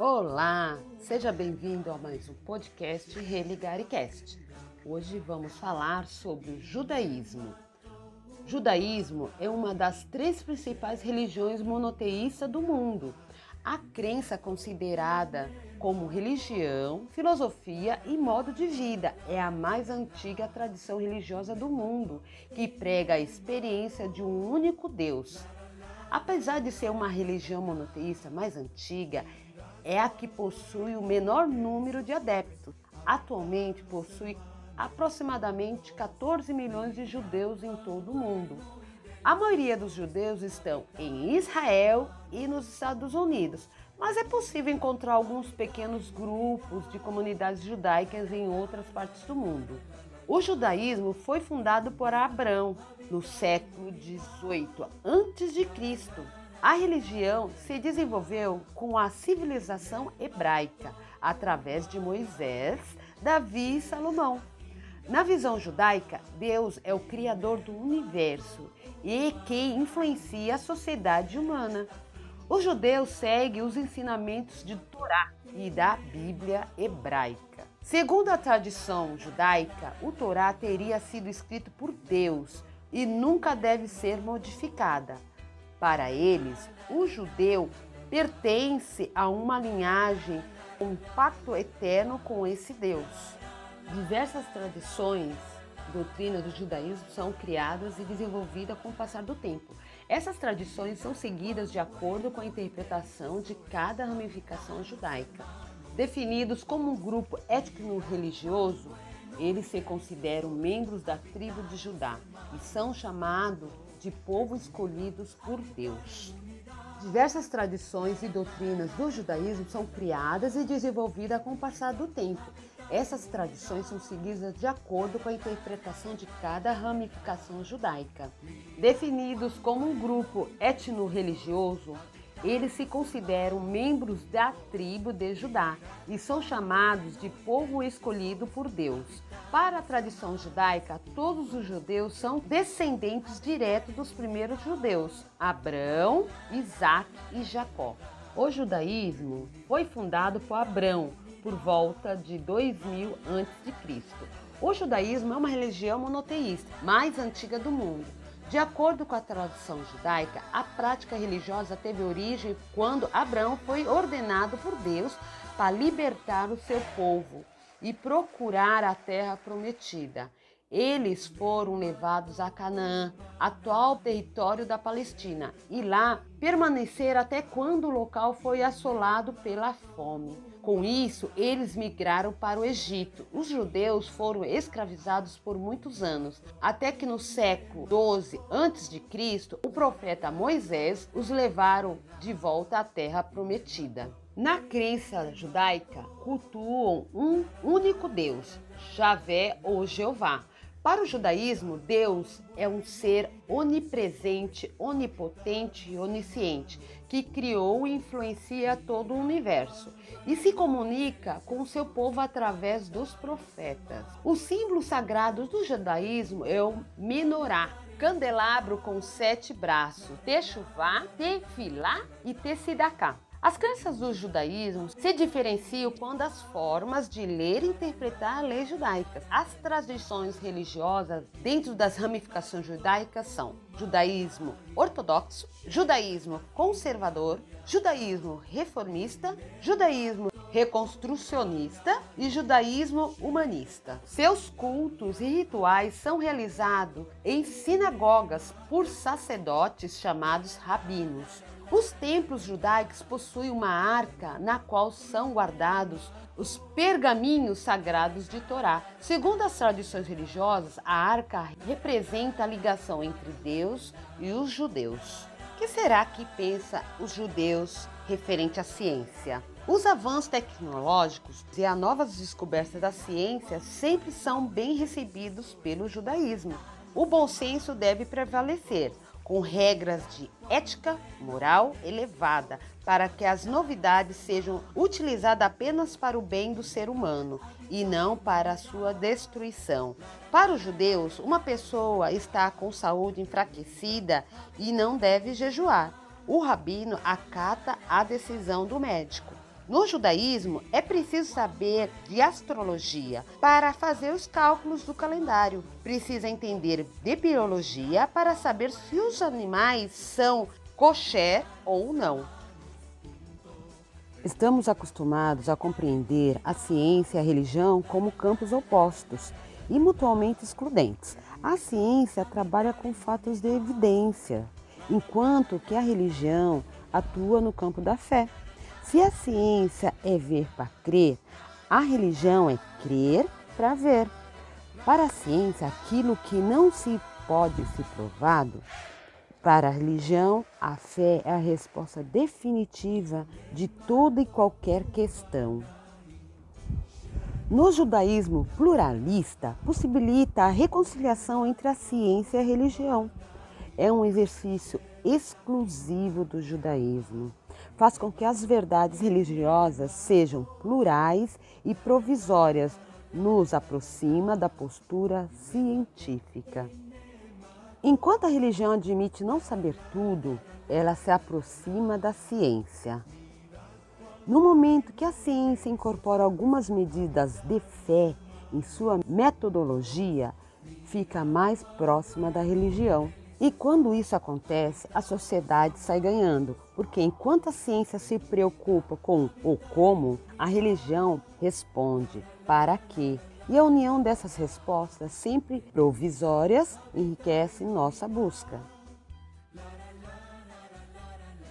Olá, seja bem-vindo a mais um podcast Religaricast. Hoje vamos falar sobre o judaísmo. Judaísmo é uma das três principais religiões monoteístas do mundo. A crença considerada como religião, filosofia e modo de vida é a mais antiga tradição religiosa do mundo, que prega a experiência de um único Deus. Apesar de ser uma religião monoteísta mais antiga, é a que possui o menor número de adeptos. Atualmente possui aproximadamente 14 milhões de judeus em todo o mundo. A maioria dos judeus estão em Israel e nos Estados Unidos, mas é possível encontrar alguns pequenos grupos de comunidades judaicas em outras partes do mundo. O judaísmo foi fundado por Abraão no século 18 a.C. A religião se desenvolveu com a civilização hebraica através de Moisés, Davi e Salomão. Na visão judaica, Deus é o criador do universo e que influencia a sociedade humana. Os judeus seguem os ensinamentos de Torá e da Bíblia hebraica. Segundo a tradição judaica, o Torá teria sido escrito por Deus e nunca deve ser modificada. Para eles, o judeu pertence a uma linhagem, um pacto eterno com esse Deus. Diversas tradições doutrinas do judaísmo são criadas e desenvolvidas com o passar do tempo. Essas tradições são seguidas de acordo com a interpretação de cada ramificação judaica. Definidos como um grupo étnico-religioso, eles se consideram membros da tribo de Judá e são chamados de povo escolhidos por Deus. Diversas tradições e doutrinas do judaísmo são criadas e desenvolvidas com o passar do tempo. Essas tradições são seguidas de acordo com a interpretação de cada ramificação judaica. Definidos como um grupo etno-religioso, eles se consideram membros da tribo de Judá e são chamados de povo escolhido por Deus. Para a tradição judaica, todos os judeus são descendentes diretos dos primeiros judeus, Abraão, Isaac e Jacó. O judaísmo foi fundado por Abraão por volta de 2000 a.C. O judaísmo é uma religião monoteísta, mais antiga do mundo. De acordo com a tradição judaica, a prática religiosa teve origem quando Abraão foi ordenado por Deus para libertar o seu povo e procurar a terra prometida. Eles foram levados a Canaã, atual território da Palestina, e lá permaneceram até quando o local foi assolado pela fome. Com isso, eles migraram para o Egito. Os judeus foram escravizados por muitos anos, até que no século 12 a.C., o profeta Moisés os levaram de volta à terra prometida. Na crença judaica, cultuam um único Deus, Javé ou Jeová. Para o judaísmo, Deus é um ser onipresente, onipotente e onisciente, que criou e influencia todo o universo e se comunica com o seu povo através dos profetas. Os símbolos sagrados do judaísmo é o menorá, candelabro com sete braços, techuvá, tefilá e tessidaká. As crenças do judaísmo se diferenciam quando as formas de ler e interpretar as leis judaicas. As tradições religiosas dentro das ramificações judaicas são judaísmo ortodoxo, judaísmo conservador, judaísmo reformista, judaísmo reconstrucionista e judaísmo humanista. Seus cultos e rituais são realizados em sinagogas por sacerdotes chamados rabinos. Os templos judaicos possuem uma arca na qual são guardados os pergaminhos sagrados de Torá. Segundo as tradições religiosas, a arca representa a ligação entre Deus e os judeus. O que será que pensa os judeus referente à ciência? Os avanços tecnológicos e as novas descobertas da ciência sempre são bem recebidos pelo judaísmo. O bom senso deve prevalecer com regras de ética moral elevada, para que as novidades sejam utilizadas apenas para o bem do ser humano e não para a sua destruição. Para os judeus, uma pessoa está com saúde enfraquecida e não deve jejuar. O rabino acata a decisão do médico. No judaísmo, é preciso saber de astrologia para fazer os cálculos do calendário. Precisa entender de biologia para saber se os animais são kosher ou não. Estamos acostumados a compreender a ciência e a religião como campos opostos e mutuamente excludentes. A ciência trabalha com fatos de evidência, enquanto que a religião atua no campo da fé. Se a ciência é ver para crer, a religião é crer para ver. Para a ciência, aquilo que não se pode ser provado, para a religião, a fé é a resposta definitiva de toda e qualquer questão. No judaísmo pluralista, possibilita a reconciliação entre a ciência e a religião. É um exercício exclusivo do judaísmo faz com que as verdades religiosas sejam plurais e provisórias, nos aproxima da postura científica. Enquanto a religião admite não saber tudo, ela se aproxima da ciência. No momento que a ciência incorpora algumas medidas de fé em sua metodologia, fica mais próxima da religião. E quando isso acontece, a sociedade sai ganhando, porque enquanto a ciência se preocupa com o como, a religião responde para quê. E a união dessas respostas, sempre provisórias, enriquece nossa busca.